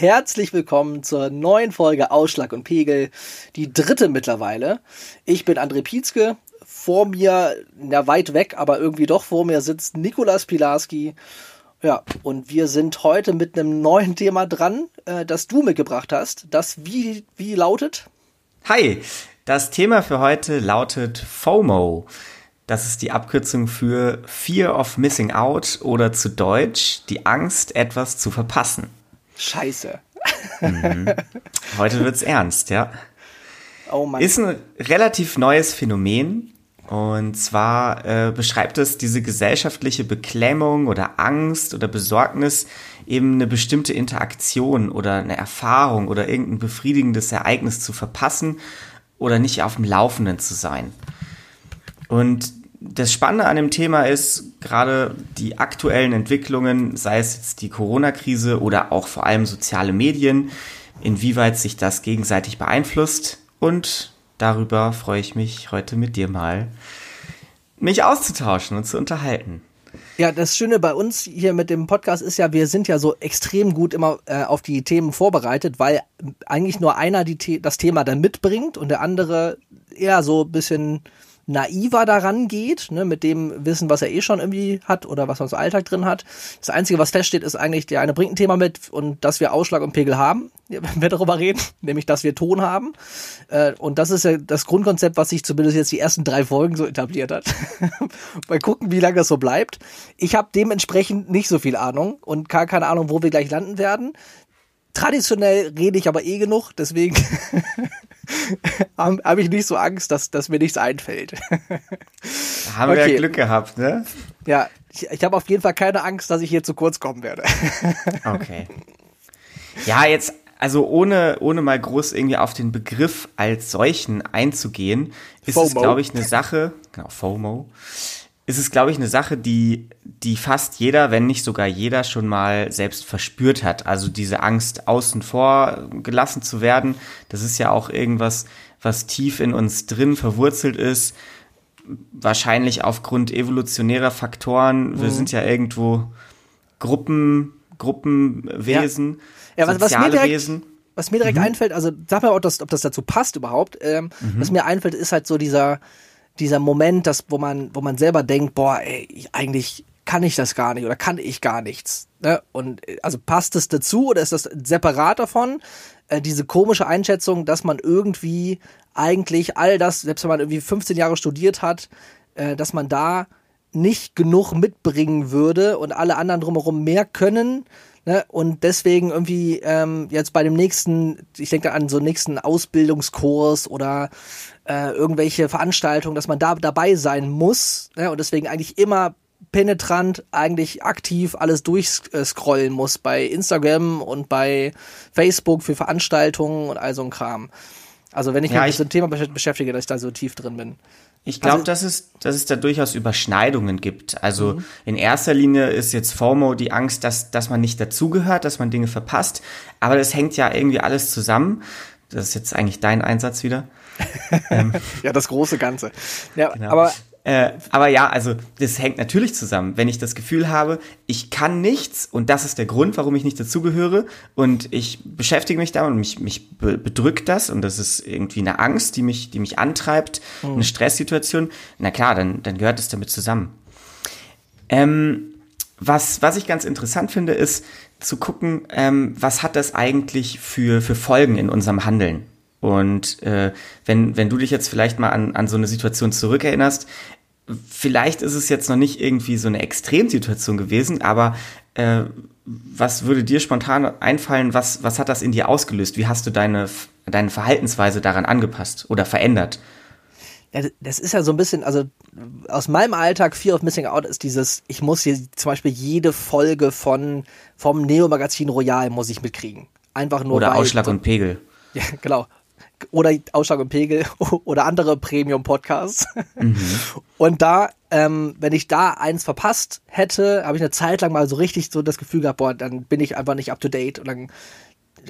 herzlich willkommen zur neuen Folge Ausschlag und Pegel, die dritte mittlerweile. Ich bin André Pietzke, vor mir, ja weit weg, aber irgendwie doch vor mir sitzt Nikolas Pilarski. Ja, und wir sind heute mit einem neuen Thema dran, äh, das du mitgebracht hast. Das wie, wie lautet? Hi, das Thema für heute lautet FOMO. Das ist die Abkürzung für Fear of Missing Out oder zu Deutsch die Angst, etwas zu verpassen. Scheiße. Mhm. Heute wird's ernst, ja. Oh Mann. Ist ein relativ neues Phänomen. Und zwar äh, beschreibt es diese gesellschaftliche Beklemmung oder Angst oder Besorgnis, eben eine bestimmte Interaktion oder eine Erfahrung oder irgendein befriedigendes Ereignis zu verpassen oder nicht auf dem Laufenden zu sein. Und das Spannende an dem Thema ist gerade die aktuellen Entwicklungen, sei es jetzt die Corona-Krise oder auch vor allem soziale Medien, inwieweit sich das gegenseitig beeinflusst. Und darüber freue ich mich heute mit dir mal, mich auszutauschen und zu unterhalten. Ja, das Schöne bei uns hier mit dem Podcast ist ja, wir sind ja so extrem gut immer äh, auf die Themen vorbereitet, weil eigentlich nur einer die, das Thema dann mitbringt und der andere eher so ein bisschen naiver daran geht, ne, mit dem Wissen, was er eh schon irgendwie hat oder was er im Alltag drin hat. Das Einzige, was feststeht, ist eigentlich, der eine bringt ein Thema mit und dass wir Ausschlag und Pegel haben, wenn wir darüber reden, nämlich, dass wir Ton haben. Äh, und das ist ja das Grundkonzept, was sich zumindest jetzt die ersten drei Folgen so etabliert hat. Mal gucken, wie lange das so bleibt. Ich habe dementsprechend nicht so viel Ahnung und gar keine Ahnung, wo wir gleich landen werden. Traditionell rede ich aber eh genug, deswegen habe hab ich nicht so Angst, dass, dass mir nichts einfällt. Da haben okay. wir ja Glück gehabt, ne? Ja, ich, ich habe auf jeden Fall keine Angst, dass ich hier zu kurz kommen werde. Okay. Ja, jetzt, also ohne, ohne mal groß irgendwie auf den Begriff als solchen einzugehen, ist FOMO. es, glaube ich, eine Sache, genau, FOMO, ist es, glaube ich, eine Sache, die, die fast jeder, wenn nicht sogar jeder, schon mal selbst verspürt hat. Also diese Angst, außen vor gelassen zu werden, das ist ja auch irgendwas, was tief in uns drin verwurzelt ist. Wahrscheinlich aufgrund evolutionärer Faktoren. Mhm. Wir sind ja irgendwo Gruppen, Gruppenwesen, ja. ja was, soziale direkt, Wesen. Was mir direkt mhm. einfällt, also sag mal, ob das, ob das dazu passt überhaupt. Ähm, mhm. Was mir einfällt, ist halt so dieser, dieser Moment, das, wo man, wo man selber denkt, boah, ey, ich, eigentlich kann ich das gar nicht oder kann ich gar nichts. Ne? Und also passt es dazu oder ist das separat davon? Äh, diese komische Einschätzung, dass man irgendwie eigentlich all das, selbst wenn man irgendwie 15 Jahre studiert hat, äh, dass man da nicht genug mitbringen würde und alle anderen drumherum mehr können. Ne? Und deswegen irgendwie ähm, jetzt bei dem nächsten, ich denke an so nächsten Ausbildungskurs oder äh, irgendwelche Veranstaltungen, dass man da dabei sein muss ne? und deswegen eigentlich immer penetrant, eigentlich aktiv alles durchscrollen muss bei Instagram und bei Facebook für Veranstaltungen und all so ein Kram. Also wenn ich ja, mich mit so einem Thema beschäftige, dass ich da so tief drin bin. Ich glaube, also, dass, es, dass es da durchaus Überschneidungen gibt. Also mhm. in erster Linie ist jetzt FOMO die Angst, dass, dass man nicht dazugehört, dass man Dinge verpasst. Aber das hängt ja irgendwie alles zusammen. Das ist jetzt eigentlich dein Einsatz wieder. ähm, ja, das große Ganze. Ja, genau. aber äh, aber ja, also das hängt natürlich zusammen. Wenn ich das Gefühl habe, ich kann nichts und das ist der Grund, warum ich nicht dazugehöre und ich beschäftige mich damit und mich, mich bedrückt das und das ist irgendwie eine Angst, die mich, die mich antreibt, mhm. eine Stresssituation, na klar, dann, dann gehört es damit zusammen. Ähm, was, was ich ganz interessant finde, ist zu gucken, ähm, was hat das eigentlich für, für Folgen in unserem Handeln? Und äh, wenn, wenn du dich jetzt vielleicht mal an, an so eine Situation zurückerinnerst, vielleicht ist es jetzt noch nicht irgendwie so eine Extremsituation gewesen, aber äh, was würde dir spontan einfallen, was, was hat das in dir ausgelöst? Wie hast du deine, deine Verhaltensweise daran angepasst oder verändert? Ja, das ist ja so ein bisschen, also aus meinem Alltag, Fear of Missing Out ist dieses, ich muss hier zum Beispiel jede Folge von, vom Neo-Magazin Royal muss ich mitkriegen. Einfach nur. Oder Ausschlag und Pegel. Ja, genau oder Ausschlag und Pegel oder andere Premium-Podcasts. Mhm. Und da, ähm, wenn ich da eins verpasst hätte, habe ich eine Zeit lang mal so richtig so das Gefühl gehabt, boah, dann bin ich einfach nicht up to date und dann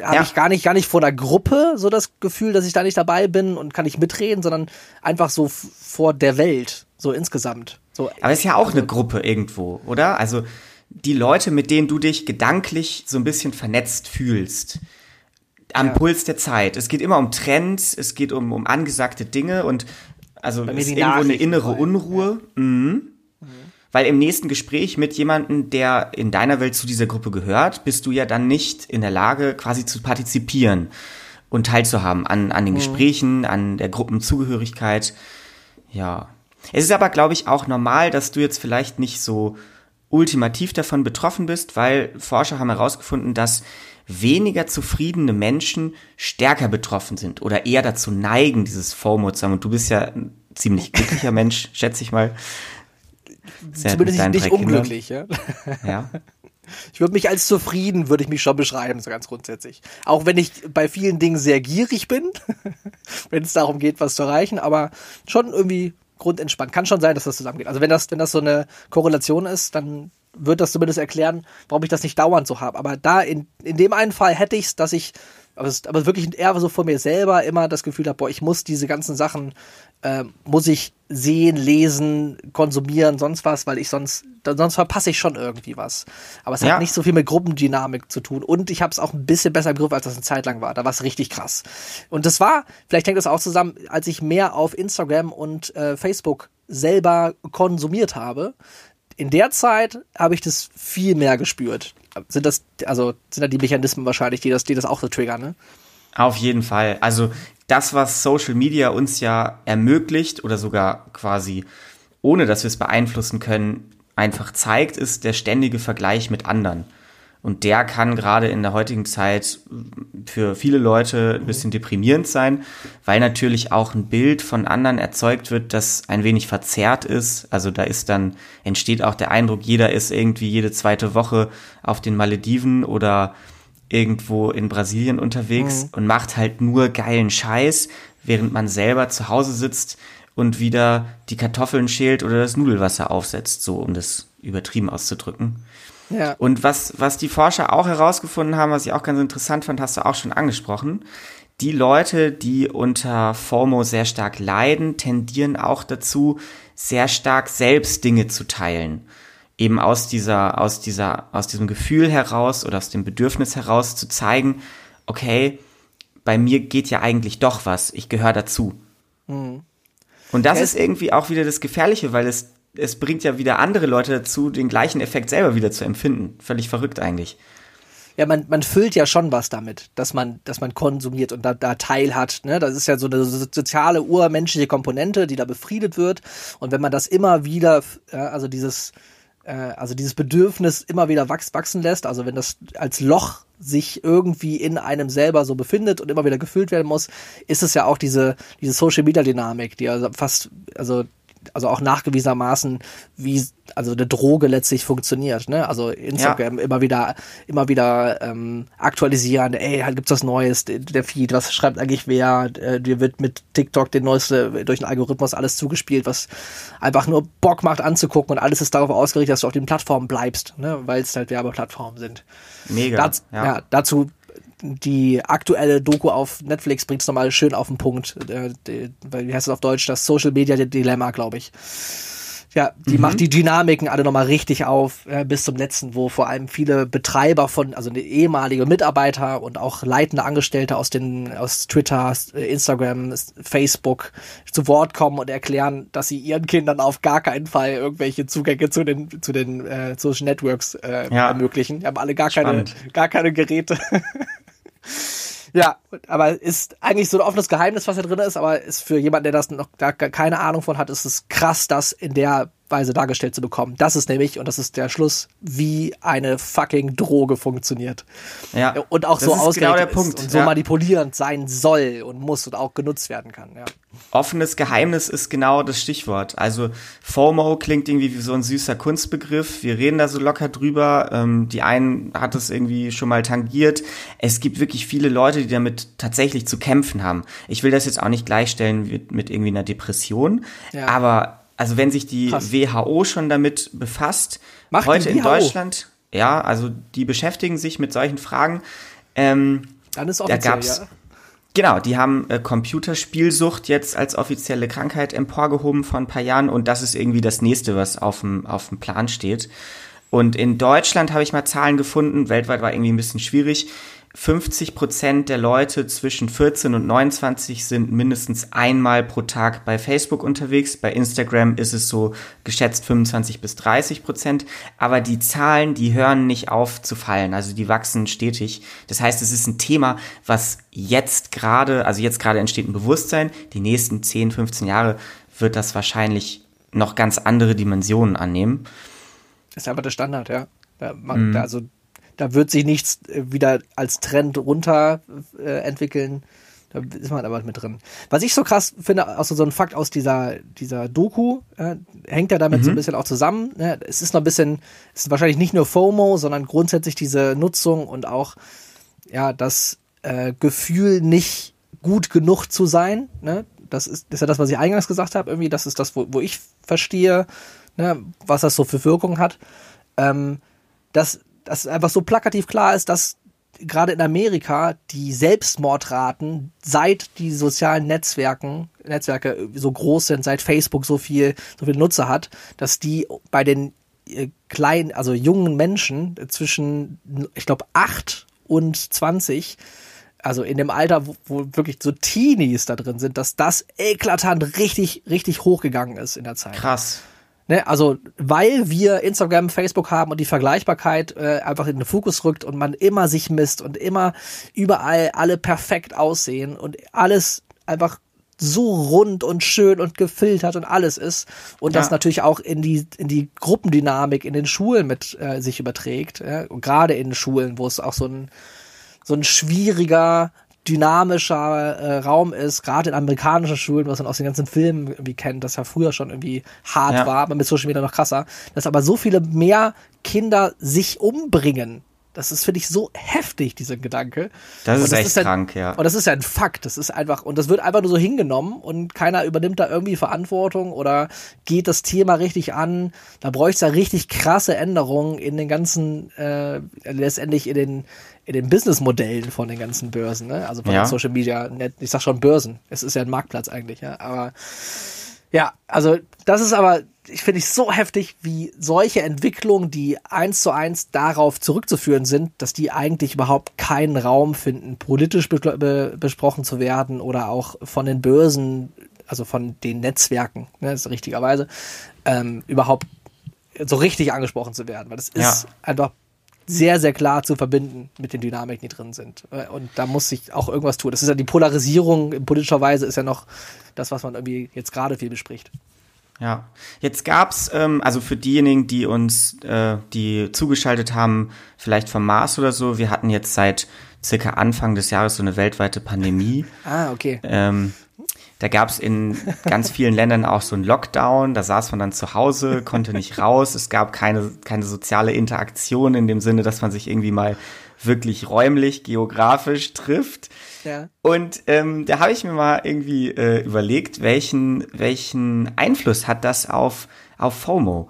habe ja. ich gar nicht, gar nicht vor der Gruppe so das Gefühl, dass ich da nicht dabei bin und kann nicht mitreden, sondern einfach so vor der Welt, so insgesamt. So, Aber es ist ja auch also, eine Gruppe irgendwo, oder? Also die Leute, mit denen du dich gedanklich so ein bisschen vernetzt fühlst. Am ja. Puls der Zeit. Es geht immer um Trends, es geht um, um angesagte Dinge und also es ist irgendwo eine innere Unruhe. Ja. Mhm. Mhm. Weil im nächsten Gespräch mit jemandem, der in deiner Welt zu dieser Gruppe gehört, bist du ja dann nicht in der Lage, quasi zu partizipieren und teilzuhaben an, an den mhm. Gesprächen, an der Gruppenzugehörigkeit. Ja. Es ist aber, glaube ich, auch normal, dass du jetzt vielleicht nicht so ultimativ davon betroffen bist, weil Forscher haben herausgefunden, dass weniger zufriedene Menschen stärker betroffen sind oder eher dazu neigen, dieses FOMO zu haben. Und du bist ja ein ziemlich glücklicher Mensch, schätze ich mal. Sehr Zumindest nicht, nicht unglücklich, ja. ja. Ich würde mich als zufrieden, würde ich mich schon beschreiben, so ganz grundsätzlich. Auch wenn ich bei vielen Dingen sehr gierig bin, wenn es darum geht, was zu erreichen, aber schon irgendwie grundentspannt. Kann schon sein, dass das zusammengeht. Also wenn das, wenn das so eine Korrelation ist, dann wird das zumindest erklären, warum ich das nicht dauernd so habe. Aber da in, in dem einen Fall hätte ich es, dass ich, aber, es, aber wirklich eher so vor mir selber immer das Gefühl habe, boah, ich muss diese ganzen Sachen, äh, muss ich sehen, lesen, konsumieren, sonst was, weil ich sonst, sonst verpasse ich schon irgendwie was. Aber es ja. hat nicht so viel mit Gruppendynamik zu tun. Und ich habe es auch ein bisschen besser im Griff, als das eine Zeit lang war. Da war es richtig krass. Und das war, vielleicht hängt das auch zusammen, als ich mehr auf Instagram und äh, Facebook selber konsumiert habe, in der Zeit habe ich das viel mehr gespürt. Sind das, also sind da die Mechanismen wahrscheinlich, die das, die das auch so triggern, ne? Auf jeden Fall. Also das, was Social Media uns ja ermöglicht oder sogar quasi ohne dass wir es beeinflussen können, einfach zeigt, ist der ständige Vergleich mit anderen. Und der kann gerade in der heutigen Zeit für viele Leute ein bisschen deprimierend sein, weil natürlich auch ein Bild von anderen erzeugt wird, das ein wenig verzerrt ist. Also da ist dann, entsteht auch der Eindruck, jeder ist irgendwie jede zweite Woche auf den Malediven oder irgendwo in Brasilien unterwegs mhm. und macht halt nur geilen Scheiß, während man selber zu Hause sitzt und wieder die Kartoffeln schält oder das Nudelwasser aufsetzt, so um das übertrieben auszudrücken. Ja. Und was, was die Forscher auch herausgefunden haben, was ich auch ganz interessant fand, hast du auch schon angesprochen. Die Leute, die unter FOMO sehr stark leiden, tendieren auch dazu, sehr stark selbst Dinge zu teilen. Eben aus dieser, aus dieser, aus diesem Gefühl heraus oder aus dem Bedürfnis heraus zu zeigen, okay, bei mir geht ja eigentlich doch was, ich gehöre dazu. Mhm. Und das ist irgendwie auch wieder das Gefährliche, weil es es bringt ja wieder andere Leute dazu, den gleichen Effekt selber wieder zu empfinden. Völlig verrückt eigentlich. Ja, man, man füllt ja schon was damit, dass man, dass man konsumiert und da, da Teil hat. Ne? Das ist ja so eine soziale, urmenschliche Komponente, die da befriedet wird. Und wenn man das immer wieder, ja, also dieses, äh, also dieses Bedürfnis immer wieder wachs, wachsen lässt, also wenn das als Loch sich irgendwie in einem selber so befindet und immer wieder gefüllt werden muss, ist es ja auch diese, diese Social Media Dynamik, die ja fast, also also auch nachgewiesenermaßen, wie also eine Droge letztlich funktioniert. Ne? Also Instagram ja. immer wieder, immer wieder ähm, aktualisieren. Ey, halt gibt's was Neues, der Feed, was schreibt eigentlich wer? Äh, dir wird mit TikTok den neueste durch den Algorithmus alles zugespielt, was einfach nur Bock macht anzugucken und alles ist darauf ausgerichtet, dass du auf den Plattformen bleibst, ne? weil es halt Werbeplattformen sind. Mega. Das, ja. ja. dazu die aktuelle Doku auf Netflix bringt es nochmal schön auf den Punkt. Äh, die, wie heißt es auf Deutsch? Das Social Media Dilemma, glaube ich. Ja, die mhm. macht die Dynamiken alle nochmal richtig auf, äh, bis zum letzten, wo vor allem viele Betreiber von, also ehemalige Mitarbeiter und auch leitende Angestellte aus den, aus Twitter, Instagram, Facebook zu Wort kommen und erklären, dass sie ihren Kindern auf gar keinen Fall irgendwelche Zugänge zu den, zu den äh, Social Networks äh, ja. ermöglichen. Die haben alle gar Spannend. keine, gar keine Geräte. Ja, aber ist eigentlich so ein offenes Geheimnis, was da drin ist, aber ist für jemanden, der das noch da keine Ahnung von hat, ist es krass, das in der Weise dargestellt zu bekommen. Das ist nämlich, und das ist der Schluss, wie eine fucking Droge funktioniert. Ja. Und auch so ausgerichtet genau und so ja. manipulierend sein soll und muss und auch genutzt werden kann, ja. Offenes Geheimnis ist genau das Stichwort. Also FOMO klingt irgendwie wie so ein süßer Kunstbegriff. Wir reden da so locker drüber. Ähm, die einen hat es irgendwie schon mal tangiert. Es gibt wirklich viele Leute, die damit tatsächlich zu kämpfen haben. Ich will das jetzt auch nicht gleichstellen mit, mit irgendwie einer Depression, ja. aber also wenn sich die Krass. WHO schon damit befasst, Macht heute in Deutschland, ja, also die beschäftigen sich mit solchen Fragen. Ähm, Dann ist offiziell, da gab's, ja. Genau, die haben äh, Computerspielsucht jetzt als offizielle Krankheit emporgehoben vor ein paar Jahren und das ist irgendwie das nächste, was auf dem, auf dem Plan steht. Und in Deutschland habe ich mal Zahlen gefunden, weltweit war irgendwie ein bisschen schwierig. 50 Prozent der Leute zwischen 14 und 29 sind mindestens einmal pro Tag bei Facebook unterwegs. Bei Instagram ist es so geschätzt 25 bis 30 Prozent. Aber die Zahlen, die hören nicht auf zu fallen. Also die wachsen stetig. Das heißt, es ist ein Thema, was jetzt gerade, also jetzt gerade entsteht ein Bewusstsein. Die nächsten 10, 15 Jahre wird das wahrscheinlich noch ganz andere Dimensionen annehmen. Das ist einfach der Standard, ja. Man, mhm. also da wird sich nichts äh, wieder als Trend runter äh, entwickeln. Da ist man aber mit drin. Was ich so krass finde, also so ein Fakt aus dieser, dieser Doku, äh, hängt ja damit mhm. so ein bisschen auch zusammen. Ne? Es ist noch ein bisschen, es ist wahrscheinlich nicht nur FOMO, sondern grundsätzlich diese Nutzung und auch ja das äh, Gefühl, nicht gut genug zu sein. Ne? Das, ist, das ist ja das, was ich eingangs gesagt habe. Irgendwie, das ist das, wo, wo ich verstehe, ne? was das so für Wirkung hat. Ähm, dass dass einfach so plakativ klar ist, dass gerade in Amerika die Selbstmordraten seit die sozialen Netzwerken, Netzwerke so groß sind, seit Facebook so viel, so viel Nutzer hat, dass die bei den äh, kleinen, also jungen Menschen zwischen, ich glaube, acht und zwanzig also in dem Alter, wo, wo, wirklich so Teenies da drin sind, dass das eklatant richtig, richtig hochgegangen ist in der Zeit. Krass. Ne, also weil wir Instagram, Facebook haben und die Vergleichbarkeit äh, einfach in den Fokus rückt und man immer sich misst und immer überall alle perfekt aussehen und alles einfach so rund und schön und gefiltert und alles ist und ja. das natürlich auch in die in die Gruppendynamik in den Schulen mit äh, sich überträgt ja? gerade in Schulen wo es auch so ein so ein schwieriger dynamischer äh, Raum ist, gerade in amerikanischen Schulen, was man aus den ganzen Filmen irgendwie kennt, das ja früher schon irgendwie hart ja. war, aber mit Social Media noch krasser, dass aber so viele mehr Kinder sich umbringen. Das ist, finde ich, so heftig, dieser Gedanke. Das ist das echt ist ja, krank, ja. Und das ist ja ein Fakt. Das ist einfach, und das wird einfach nur so hingenommen und keiner übernimmt da irgendwie Verantwortung oder geht das Thema richtig an. Da bräuchte es ja richtig krasse Änderungen in den ganzen, äh, letztendlich in den, in den Businessmodellen von den ganzen Börsen, ne? also von ja. den Social Media, ich sag schon Börsen, es ist ja ein Marktplatz eigentlich, ja, aber ja, also das ist aber, ich finde ich so heftig, wie solche Entwicklungen, die eins zu eins darauf zurückzuführen sind, dass die eigentlich überhaupt keinen Raum finden, politisch be be besprochen zu werden oder auch von den Börsen, also von den Netzwerken, ne, ist richtigerweise, ähm, überhaupt so richtig angesprochen zu werden, weil das ist ja. einfach sehr, sehr klar zu verbinden mit den Dynamiken, die drin sind. Äh, und da muss sich auch irgendwas tun. Das ist ja die Polarisierung in politischer Weise ist ja noch das, was man irgendwie jetzt gerade viel bespricht. Ja, jetzt gab's ähm, also für diejenigen, die uns, äh, die zugeschaltet haben, vielleicht vom Mars oder so, wir hatten jetzt seit circa Anfang des Jahres so eine weltweite Pandemie. Ah, okay. Ähm, da gab es in ganz vielen Ländern auch so einen Lockdown, da saß man dann zu Hause, konnte nicht raus, es gab keine, keine soziale Interaktion in dem Sinne, dass man sich irgendwie mal wirklich räumlich, geografisch trifft. Ja. Und ähm, da habe ich mir mal irgendwie äh, überlegt, welchen, welchen Einfluss hat das auf, auf FOMO?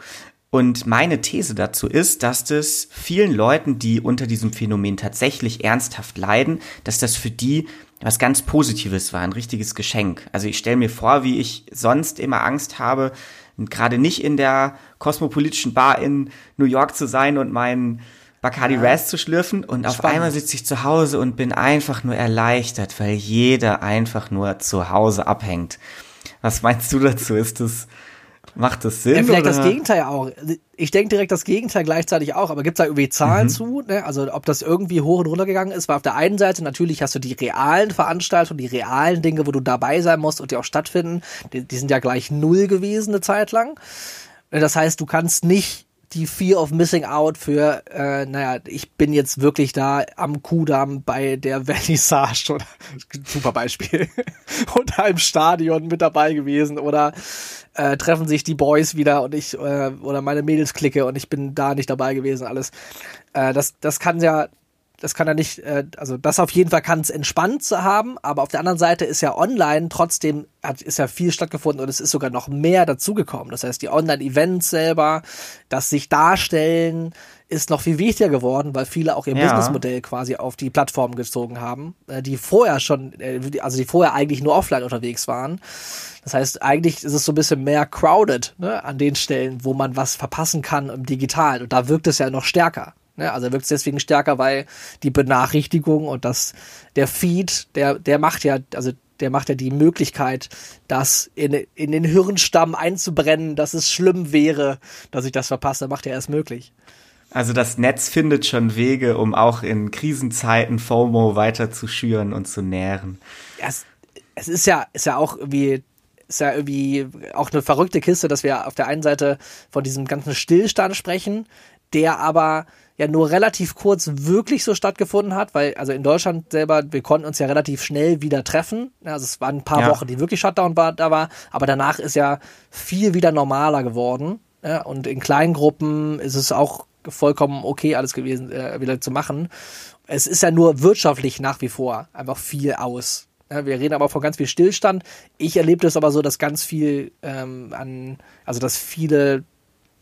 Und meine These dazu ist, dass das vielen Leuten, die unter diesem Phänomen tatsächlich ernsthaft leiden, dass das für die was ganz Positives war, ein richtiges Geschenk. Also ich stelle mir vor, wie ich sonst immer Angst habe, gerade nicht in der kosmopolitischen Bar in New York zu sein und meinen Bacardi ja. Raz zu schlürfen und Spannend. auf einmal sitze ich zu Hause und bin einfach nur erleichtert, weil jeder einfach nur zu Hause abhängt. Was meinst du dazu? Ist das Macht das Sinn? Ja, vielleicht oder? das Gegenteil auch. Ich denke direkt das Gegenteil gleichzeitig auch, aber gibt es da irgendwie Zahlen mhm. zu? Ne? Also ob das irgendwie hoch und runter gegangen ist, weil auf der einen Seite natürlich hast du die realen Veranstaltungen, die realen Dinge, wo du dabei sein musst und die auch stattfinden, die, die sind ja gleich null gewesen eine Zeit lang. Das heißt, du kannst nicht die Fear of Missing Out für, äh, naja, ich bin jetzt wirklich da am Kudamm bei der Vernissage oder super Beispiel oder im Stadion mit dabei gewesen oder äh, treffen sich die Boys wieder und ich äh, oder meine Mädels klicke und ich bin da nicht dabei gewesen alles. Äh, das das kann ja das kann er nicht, äh, also das auf jeden Fall kann es entspannt zu haben, aber auf der anderen Seite ist ja online trotzdem, hat, ist ja viel stattgefunden und es ist sogar noch mehr dazugekommen. Das heißt, die Online-Events selber, das sich darstellen, ist noch viel wichtiger geworden, weil viele auch ihr ja. Businessmodell quasi auf die Plattform gezogen haben, äh, die vorher schon, äh, also die vorher eigentlich nur offline unterwegs waren. Das heißt, eigentlich ist es so ein bisschen mehr crowded ne, an den Stellen, wo man was verpassen kann im Digitalen. Und da wirkt es ja noch stärker. Ne? Also wirkt es deswegen stärker, weil die Benachrichtigung und das, der Feed, der, der macht ja, also der macht ja die Möglichkeit, das in, in den Hirnstamm einzubrennen, dass es schlimm wäre, dass ich das verpasse, macht er erst möglich. Also das Netz findet schon Wege, um auch in Krisenzeiten FOMO weiter zu schüren und zu nähren. Ja, es, es ist ja, ist ja auch irgendwie, ist ja irgendwie auch eine verrückte Kiste, dass wir auf der einen Seite von diesem ganzen Stillstand sprechen, der aber ja nur relativ kurz wirklich so stattgefunden hat, weil also in Deutschland selber, wir konnten uns ja relativ schnell wieder treffen. Also es waren ein paar ja. Wochen, die wirklich Shutdown war, da war, aber danach ist ja viel wieder normaler geworden. Ja, und in kleinen Gruppen ist es auch vollkommen okay alles gewesen, äh, wieder zu machen. Es ist ja nur wirtschaftlich nach wie vor einfach viel aus. Ja, wir reden aber von ganz viel Stillstand. Ich erlebe das aber so, dass ganz viel ähm, an, also dass viele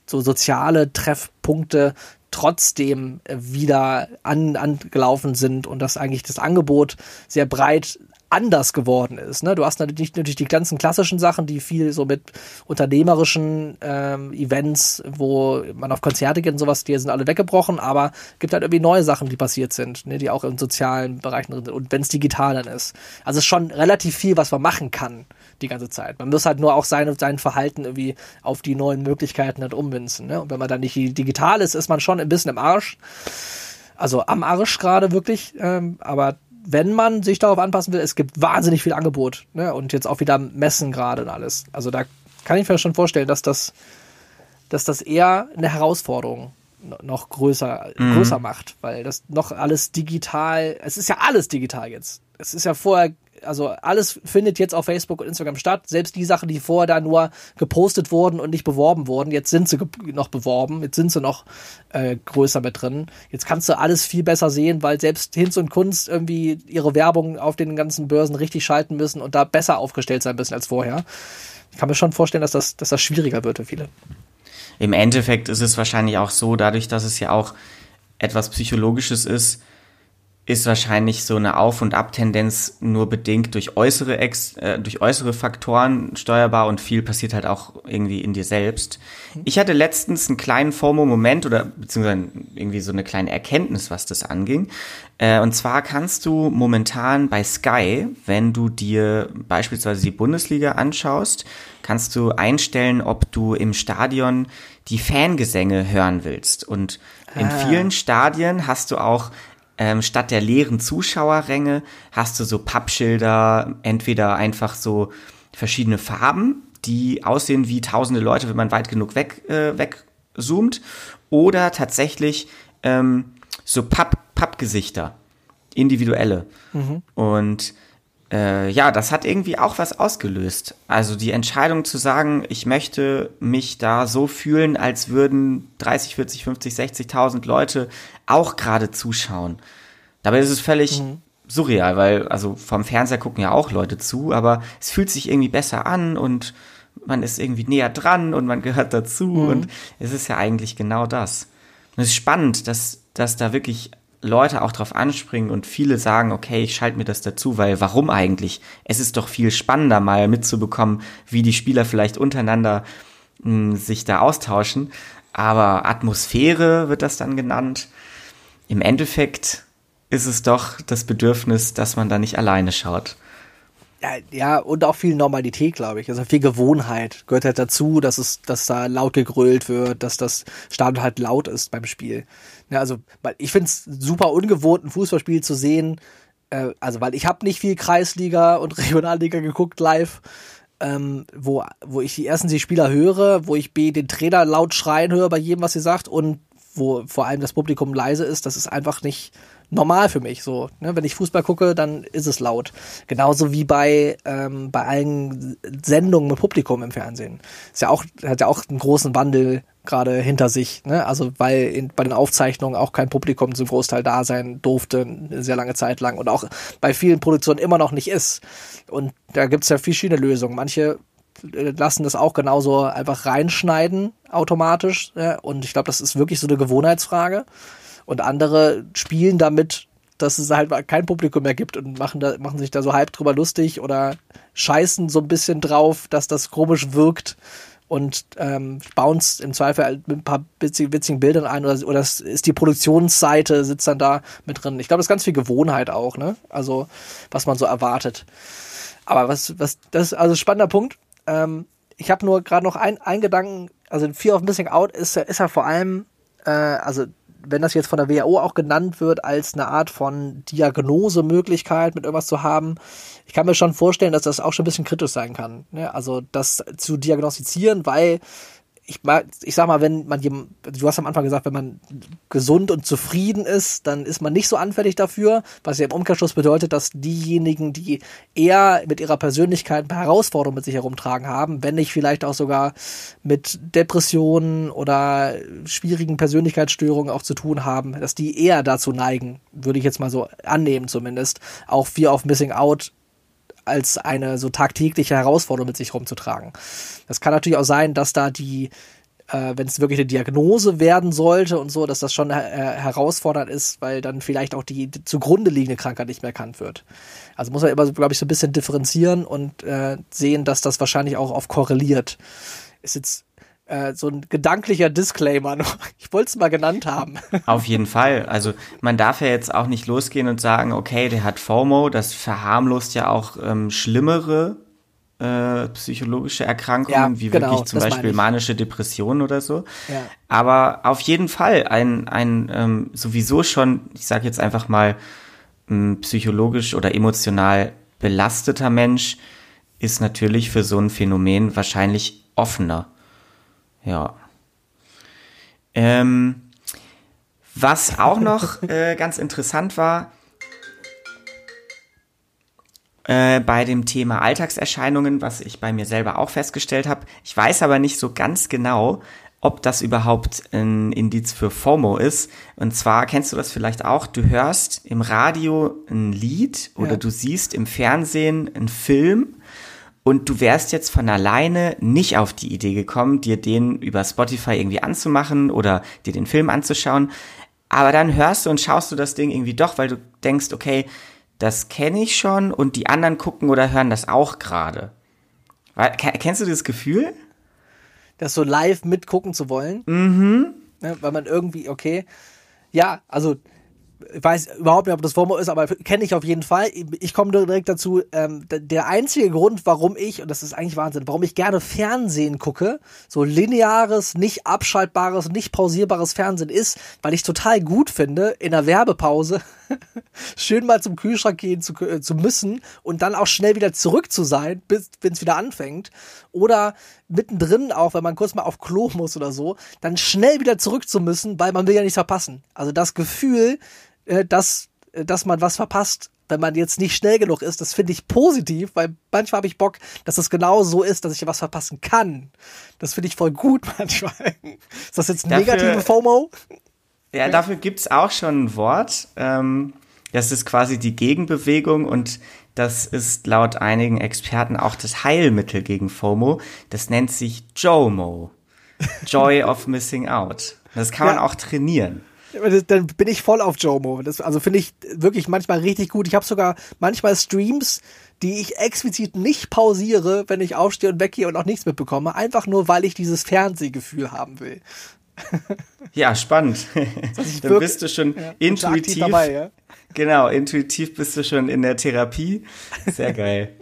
so soziale Treffpunkte trotzdem wieder an, angelaufen sind und dass eigentlich das Angebot sehr breit anders geworden ist. Ne? Du hast natürlich, natürlich die ganzen klassischen Sachen, die viel so mit unternehmerischen ähm, Events, wo man auf Konzerte geht und sowas, die sind alle weggebrochen, aber gibt halt irgendwie neue Sachen, die passiert sind, ne? die auch in sozialen Bereichen drin sind und wenn es digital dann ist. Also es ist schon relativ viel, was man machen kann die ganze Zeit. Man muss halt nur auch sein, sein Verhalten irgendwie auf die neuen Möglichkeiten halt ummünzen. Ne? Und wenn man dann nicht digital ist, ist man schon ein bisschen im Arsch. Also am Arsch gerade wirklich, ähm, aber wenn man sich darauf anpassen will, es gibt wahnsinnig viel Angebot. Ne? Und jetzt auch wieder Messen gerade und alles. Also da kann ich mir schon vorstellen, dass das, dass das eher eine Herausforderung noch größer, mhm. größer macht, weil das noch alles digital, es ist ja alles digital jetzt. Es ist ja vorher also alles findet jetzt auf Facebook und Instagram statt. Selbst die Sachen, die vorher da nur gepostet wurden und nicht beworben wurden, jetzt sind sie noch beworben, jetzt sind sie noch äh, größer mit drin. Jetzt kannst du alles viel besser sehen, weil selbst Hinz und Kunst irgendwie ihre Werbung auf den ganzen Börsen richtig schalten müssen und da besser aufgestellt sein müssen als vorher. Ich kann mir schon vorstellen, dass das, dass das schwieriger wird für viele. Im Endeffekt ist es wahrscheinlich auch so, dadurch, dass es ja auch etwas Psychologisches ist, ist wahrscheinlich so eine Auf- und Abtendenz nur bedingt durch äußere, Ex äh, durch äußere Faktoren steuerbar und viel passiert halt auch irgendwie in dir selbst. Ich hatte letztens einen kleinen FOMO-Moment oder beziehungsweise irgendwie so eine kleine Erkenntnis, was das anging. Äh, und zwar kannst du momentan bei Sky, wenn du dir beispielsweise die Bundesliga anschaust, kannst du einstellen, ob du im Stadion die Fangesänge hören willst. Und in ah. vielen Stadien hast du auch ähm, statt der leeren Zuschauerränge hast du so Pappschilder, entweder einfach so verschiedene Farben, die aussehen wie tausende Leute, wenn man weit genug weg, äh, wegzoomt, oder tatsächlich ähm, so Papp, Pappgesichter, individuelle. Mhm. Und äh, ja, das hat irgendwie auch was ausgelöst. Also die Entscheidung zu sagen, ich möchte mich da so fühlen, als würden 30, 40, 50, 60.000 Leute auch gerade zuschauen. Dabei ist es völlig mhm. surreal, weil also vom Fernseher gucken ja auch Leute zu, aber es fühlt sich irgendwie besser an und man ist irgendwie näher dran und man gehört dazu mhm. und es ist ja eigentlich genau das. Und es ist spannend, dass, dass da wirklich Leute auch drauf anspringen und viele sagen, okay, ich schalte mir das dazu, weil warum eigentlich? Es ist doch viel spannender, mal mitzubekommen, wie die Spieler vielleicht untereinander mh, hm, sich da austauschen. Aber Atmosphäre wird das dann genannt. Im Endeffekt ist es doch das Bedürfnis, dass man da nicht alleine schaut. Ja, und auch viel Normalität, glaube ich. Also viel Gewohnheit gehört halt dazu, dass es, dass da laut gegrölt wird, dass das Stadion halt laut ist beim Spiel. Ja, also, ich finde es super ungewohnt, ein Fußballspiel zu sehen. Äh, also, weil ich habe nicht viel Kreisliga und Regionalliga geguckt live. Ähm, wo, wo ich die ersten die Spieler höre, wo ich B den Trainer laut schreien höre bei jedem, was sie sagt und wo vor allem das Publikum leise ist, das ist einfach nicht, normal für mich. So, ne? Wenn ich Fußball gucke, dann ist es laut. Genauso wie bei ähm, bei allen Sendungen mit Publikum im Fernsehen. Ist ja auch hat ja auch einen großen Wandel gerade hinter sich. Ne? Also weil in, bei den Aufzeichnungen auch kein Publikum zum Großteil da sein durfte, eine sehr lange Zeit lang und auch bei vielen Produktionen immer noch nicht ist. Und da gibt's ja verschiedene Lösungen. Manche äh, lassen das auch genauso einfach reinschneiden automatisch. Ja? Und ich glaube, das ist wirklich so eine Gewohnheitsfrage. Und andere spielen damit, dass es halt kein Publikum mehr gibt und machen, da, machen sich da so halb drüber lustig oder scheißen so ein bisschen drauf, dass das komisch wirkt und ähm, bauen es im Zweifel halt mit ein paar witzigen, witzigen Bildern ein oder, oder das ist die Produktionsseite, sitzt dann da mit drin. Ich glaube, das ist ganz viel Gewohnheit auch, ne? Also, was man so erwartet. Aber was, was, das ist also spannender Punkt. Ähm, ich habe nur gerade noch ein, ein Gedanken, also Fear of Missing Out ist, ist ja vor allem, äh, also wenn das jetzt von der WHO auch genannt wird als eine Art von Diagnosemöglichkeit mit irgendwas zu haben, ich kann mir schon vorstellen, dass das auch schon ein bisschen kritisch sein kann. Ne? Also das zu diagnostizieren, weil ich, ich sag mal, wenn man jemand, du hast am Anfang gesagt, wenn man gesund und zufrieden ist, dann ist man nicht so anfällig dafür, was ja im Umkehrschluss bedeutet, dass diejenigen, die eher mit ihrer Persönlichkeit Herausforderungen mit sich herumtragen haben, wenn nicht vielleicht auch sogar mit Depressionen oder schwierigen Persönlichkeitsstörungen auch zu tun haben, dass die eher dazu neigen, würde ich jetzt mal so annehmen zumindest, auch Fear of Missing Out als eine so tagtägliche Herausforderung mit sich rumzutragen. Das kann natürlich auch sein, dass da die, äh, wenn es wirklich eine Diagnose werden sollte und so, dass das schon äh, herausfordernd ist, weil dann vielleicht auch die, zugrunde liegende Krankheit nicht mehr erkannt wird. Also muss man immer, glaube ich, so ein bisschen differenzieren und äh, sehen, dass das wahrscheinlich auch auf korreliert. Ist jetzt äh, so ein gedanklicher Disclaimer noch. Ich wollte es mal genannt haben. Auf jeden Fall. Also man darf ja jetzt auch nicht losgehen und sagen, okay, der hat FOMO, das verharmlost ja auch ähm, schlimmere äh, psychologische Erkrankungen, ja, wie genau, wirklich zum Beispiel manische Depressionen oder so. Ja. Aber auf jeden Fall ein, ein ähm, sowieso schon, ich sage jetzt einfach mal, ähm, psychologisch oder emotional belasteter Mensch ist natürlich für so ein Phänomen wahrscheinlich offener. Ja. Ähm, was auch noch äh, ganz interessant war, äh, bei dem Thema Alltagserscheinungen, was ich bei mir selber auch festgestellt habe. Ich weiß aber nicht so ganz genau, ob das überhaupt ein Indiz für FOMO ist. Und zwar kennst du das vielleicht auch, du hörst im Radio ein Lied oder ja. du siehst im Fernsehen einen Film und du wärst jetzt von alleine nicht auf die Idee gekommen, dir den über Spotify irgendwie anzumachen oder dir den Film anzuschauen. Aber dann hörst du und schaust du das Ding irgendwie doch, weil du denkst, okay, das kenne ich schon und die anderen gucken oder hören das auch gerade. Kennst du das Gefühl? Das so live mitgucken zu wollen? Mhm. Ja, weil man irgendwie, okay. Ja, also ich weiß überhaupt nicht, ob das FOMO ist, aber kenne ich auf jeden Fall. Ich komme direkt dazu, ähm, der einzige Grund, warum ich, und das ist eigentlich Wahnsinn, warum ich gerne Fernsehen gucke, so lineares, nicht abschaltbares, nicht pausierbares Fernsehen ist, weil ich total gut finde, in der Werbepause schön mal zum Kühlschrank gehen zu, äh, zu müssen und dann auch schnell wieder zurück zu sein, wenn es wieder anfängt. Oder mittendrin auch, wenn man kurz mal auf Klo muss oder so, dann schnell wieder zurück zu müssen, weil man will ja nichts verpassen. Also das Gefühl, äh, dass, äh, dass man was verpasst, wenn man jetzt nicht schnell genug ist, das finde ich positiv, weil manchmal habe ich Bock, dass es genau so ist, dass ich was verpassen kann. Das finde ich voll gut manchmal. Ist das jetzt dafür, negative FOMO? Ja, dafür gibt's auch schon ein Wort. Ähm, das ist quasi die Gegenbewegung und das ist laut einigen Experten auch das Heilmittel gegen FOMO. Das nennt sich JOMO. Joy of Missing Out. Das kann ja. man auch trainieren. Dann bin ich voll auf JOMO. Das, also finde ich wirklich manchmal richtig gut. Ich habe sogar manchmal Streams, die ich explizit nicht pausiere, wenn ich aufstehe und weggehe und auch nichts mitbekomme. Einfach nur, weil ich dieses Fernsehgefühl haben will. Ja, spannend. Dann bist du schon ja, intuitiv dabei, ja? Genau, intuitiv bist du schon in der Therapie. Sehr geil.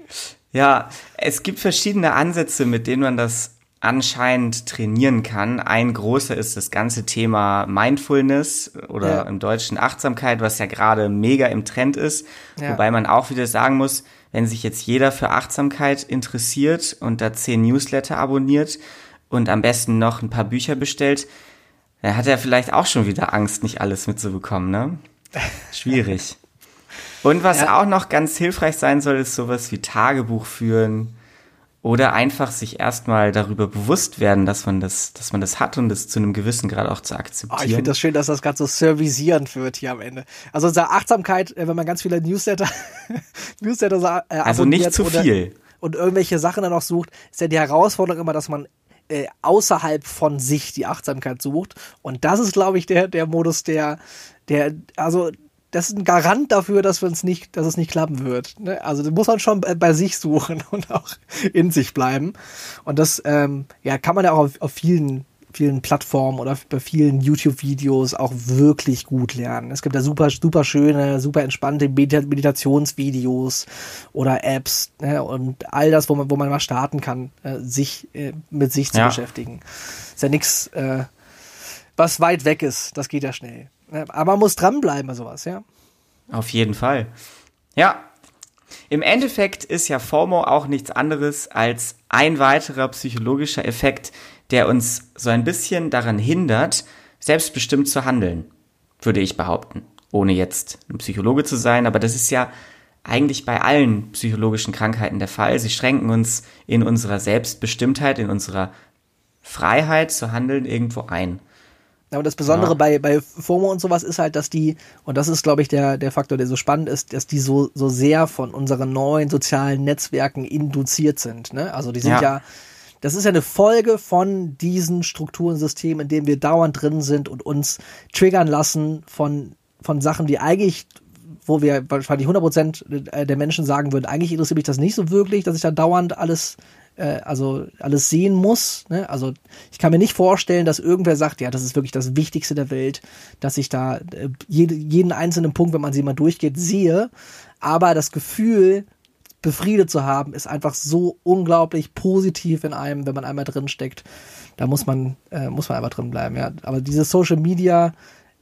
ja, es gibt verschiedene Ansätze, mit denen man das anscheinend trainieren kann. Ein großer ist das ganze Thema Mindfulness oder ja. im Deutschen Achtsamkeit, was ja gerade mega im Trend ist. Ja. Wobei man auch wieder sagen muss, wenn sich jetzt jeder für Achtsamkeit interessiert und da zehn Newsletter abonniert und am besten noch ein paar Bücher bestellt, dann hat er vielleicht auch schon wieder Angst, nicht alles mitzubekommen, ne? Schwierig. Und was ja. auch noch ganz hilfreich sein soll, ist sowas wie Tagebuch führen oder einfach sich erstmal darüber bewusst werden, dass man das, dass man das hat und das zu einem gewissen Grad auch zu akzeptieren. Oh, ich finde das schön, dass das gerade so servisierend wird hier am Ende. Also unsere Achtsamkeit, äh, wenn man ganz viele Newsletter, Newsletter äh, Also nicht zu viel. Und irgendwelche Sachen dann auch sucht, ist ja die Herausforderung immer, dass man äh, außerhalb von sich die Achtsamkeit sucht. Und das ist, glaube ich, der, der Modus, der, der, also das ist ein Garant dafür, dass wir uns nicht, dass es nicht klappen wird. Ne? Also muss man schon bei, bei, sich suchen und auch in sich bleiben. Und das ähm, ja, kann man ja auch auf, auf vielen vielen Plattformen oder bei vielen YouTube-Videos auch wirklich gut lernen. Es gibt ja super, super schöne, super entspannte Meditationsvideos oder Apps ne, und all das, wo man, wo man mal starten kann, äh, sich äh, mit sich zu ja. beschäftigen. Ist ja nichts, äh, was weit weg ist. Das geht ja schnell. Aber man muss dranbleiben bei sowas, ja. Auf jeden Fall. Ja. Im Endeffekt ist ja FOMO auch nichts anderes als ein weiterer psychologischer Effekt, der uns so ein bisschen daran hindert, selbstbestimmt zu handeln, würde ich behaupten. Ohne jetzt ein Psychologe zu sein, aber das ist ja eigentlich bei allen psychologischen Krankheiten der Fall. Sie schränken uns in unserer Selbstbestimmtheit, in unserer Freiheit zu handeln irgendwo ein. Aber das Besondere ja. bei, bei FOMO und sowas ist halt, dass die, und das ist, glaube ich, der, der Faktor, der so spannend ist, dass die so, so sehr von unseren neuen sozialen Netzwerken induziert sind. Ne? Also die sind ja, ja das ist ja eine Folge von diesen Strukturensystemen, in denen wir dauernd drin sind und uns triggern lassen von, von Sachen, die eigentlich wo wir wahrscheinlich 100% der Menschen sagen würden, eigentlich interessiert mich das nicht so wirklich, dass ich da dauernd alles äh, also alles sehen muss. Ne? Also ich kann mir nicht vorstellen, dass irgendwer sagt, ja, das ist wirklich das Wichtigste der Welt, dass ich da äh, jede, jeden einzelnen Punkt, wenn man sie mal durchgeht, sehe. Aber das Gefühl, befriedet zu haben, ist einfach so unglaublich positiv in einem, wenn man einmal drin steckt. Da muss man, äh, muss man einfach drin bleiben. Ja. Aber diese Social Media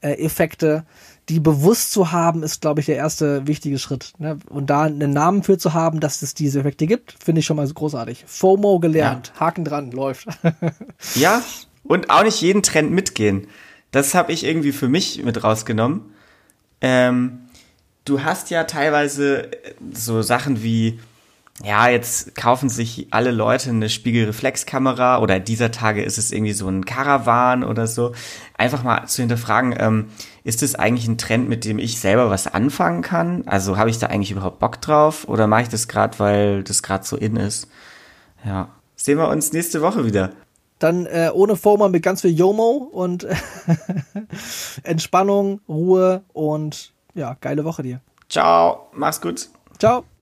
Effekte, die bewusst zu haben, ist, glaube ich, der erste wichtige Schritt. Ne? Und da einen Namen für zu haben, dass es diese Effekte gibt, finde ich schon mal so großartig. FOMO gelernt, ja. Haken dran, läuft. ja, und auch nicht jeden Trend mitgehen. Das habe ich irgendwie für mich mit rausgenommen. Ähm, du hast ja teilweise so Sachen wie ja, jetzt kaufen sich alle Leute eine Spiegelreflexkamera oder dieser Tage ist es irgendwie so ein Caravan oder so. Einfach mal zu hinterfragen, ähm, ist es eigentlich ein Trend, mit dem ich selber was anfangen kann? Also habe ich da eigentlich überhaupt Bock drauf oder mache ich das gerade, weil das gerade so in ist? Ja, sehen wir uns nächste Woche wieder. Dann äh, ohne Former mit ganz viel Yomo und Entspannung, Ruhe und ja, geile Woche dir. Ciao, mach's gut. Ciao.